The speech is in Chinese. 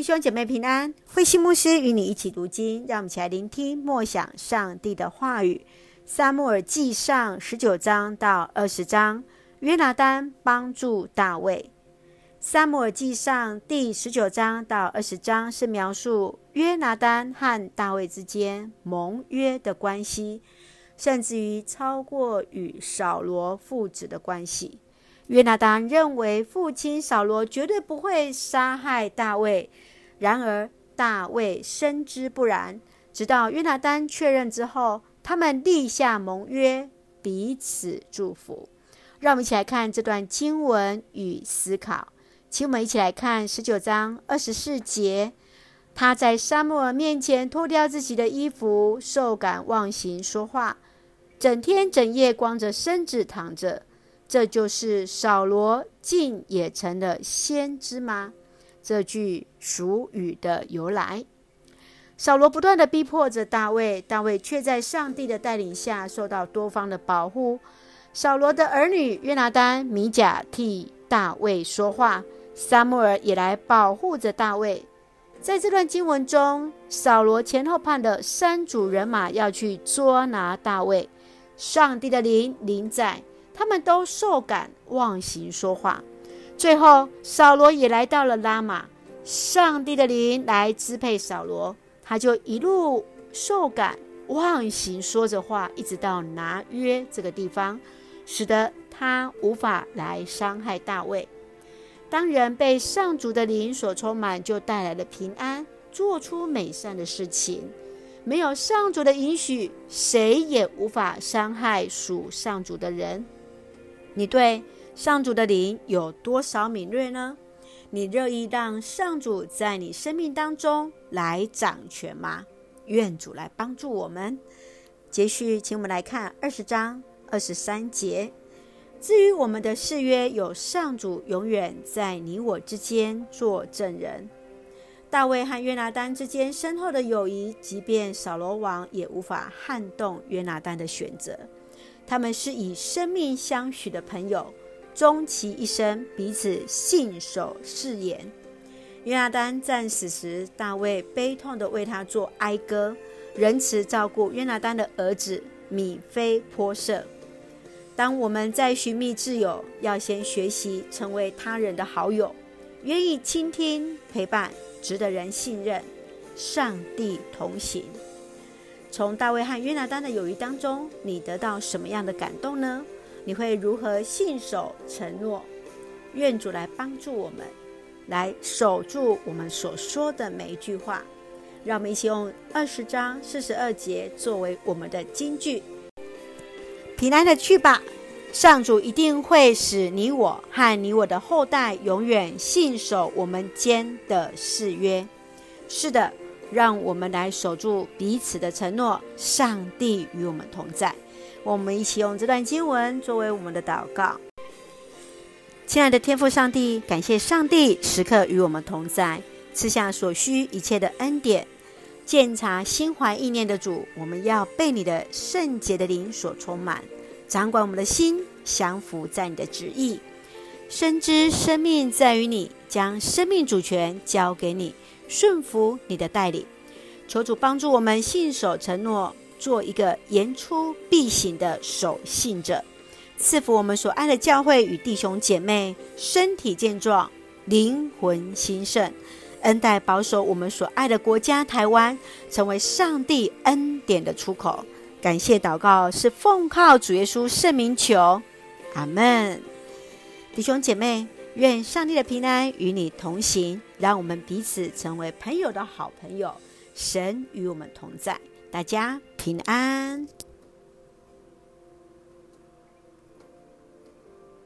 弟兄姐妹平安，慧心牧师与你一起读经，让我们一起来聆听默想上帝的话语。撒母耳记上十九章到二十章，约拿单帮助大卫。撒母耳记上第十九章到二十章是描述约拿单和大卫之间盟约的关系，甚至于超过与扫罗父子的关系。约拿单认为父亲扫罗绝对不会杀害大卫，然而大卫深知不然。直到约拿单确认之后，他们立下盟约，彼此祝福。让我们一起来看这段经文与思考。请我们一起来看十九章二十四节：他在沙漠面前脱掉自己的衣服，受感忘形说话，整天整夜光着身子躺着。这就是扫罗竟也成了先知吗？这句俗语的由来。扫罗不断地逼迫着大卫，大卫却在上帝的带领下受到多方的保护。扫罗的儿女约拿单、米甲替大卫说话，撒母耳也来保护着大卫。在这段经文中，扫罗前后派的三组人马要去捉拿大卫，上帝的灵临在。他们都受感忘形说话，最后扫罗也来到了拉玛，上帝的灵来支配扫罗，他就一路受感忘形说着话，一直到拿约这个地方，使得他无法来伤害大卫。当人被上主的灵所充满，就带来了平安，做出美善的事情。没有上主的允许，谁也无法伤害属上主的人。你对上主的灵有多少敏锐呢？你乐意让上主在你生命当中来掌权吗？愿主来帮助我们。接续，请我们来看二十章二十三节。至于我们的誓约，有上主永远在你我之间做证人。大卫和约拿单之间深厚的友谊，即便扫罗王也无法撼动约拿单的选择。他们是以生命相许的朋友，终其一生彼此信守誓言。约拿单战死时，大卫悲痛地为他做哀歌，仁慈照顾约拿单的儿子米非波设。当我们在寻觅挚友，要先学习成为他人的好友，愿意倾听陪伴，值得人信任，上帝同行。从大卫和约拿单的友谊当中，你得到什么样的感动呢？你会如何信守承诺？愿主来帮助我们，来守住我们所说的每一句话。让我们一起用二十章四十二节作为我们的金句：平安的去吧，上主一定会使你我和你我的后代永远信守我们间的誓约。是的。让我们来守住彼此的承诺，上帝与我们同在。我们一起用这段经文作为我们的祷告。亲爱的天父上帝，感谢上帝时刻与我们同在，赐下所需一切的恩典。鉴察心怀意念的主，我们要被你的圣洁的灵所充满，掌管我们的心，降服在你的旨意。深知生命在于你，将生命主权交给你。顺服你的带领，求主帮助我们信守承诺，做一个言出必行的守信者，赐福我们所爱的教会与弟兄姐妹身体健壮，灵魂兴盛，恩待保守我们所爱的国家台湾，成为上帝恩典的出口。感谢祷告是奉靠主耶稣圣名求，阿门。弟兄姐妹。愿上帝的平安与你同行，让我们彼此成为朋友的好朋友。神与我们同在，大家平安。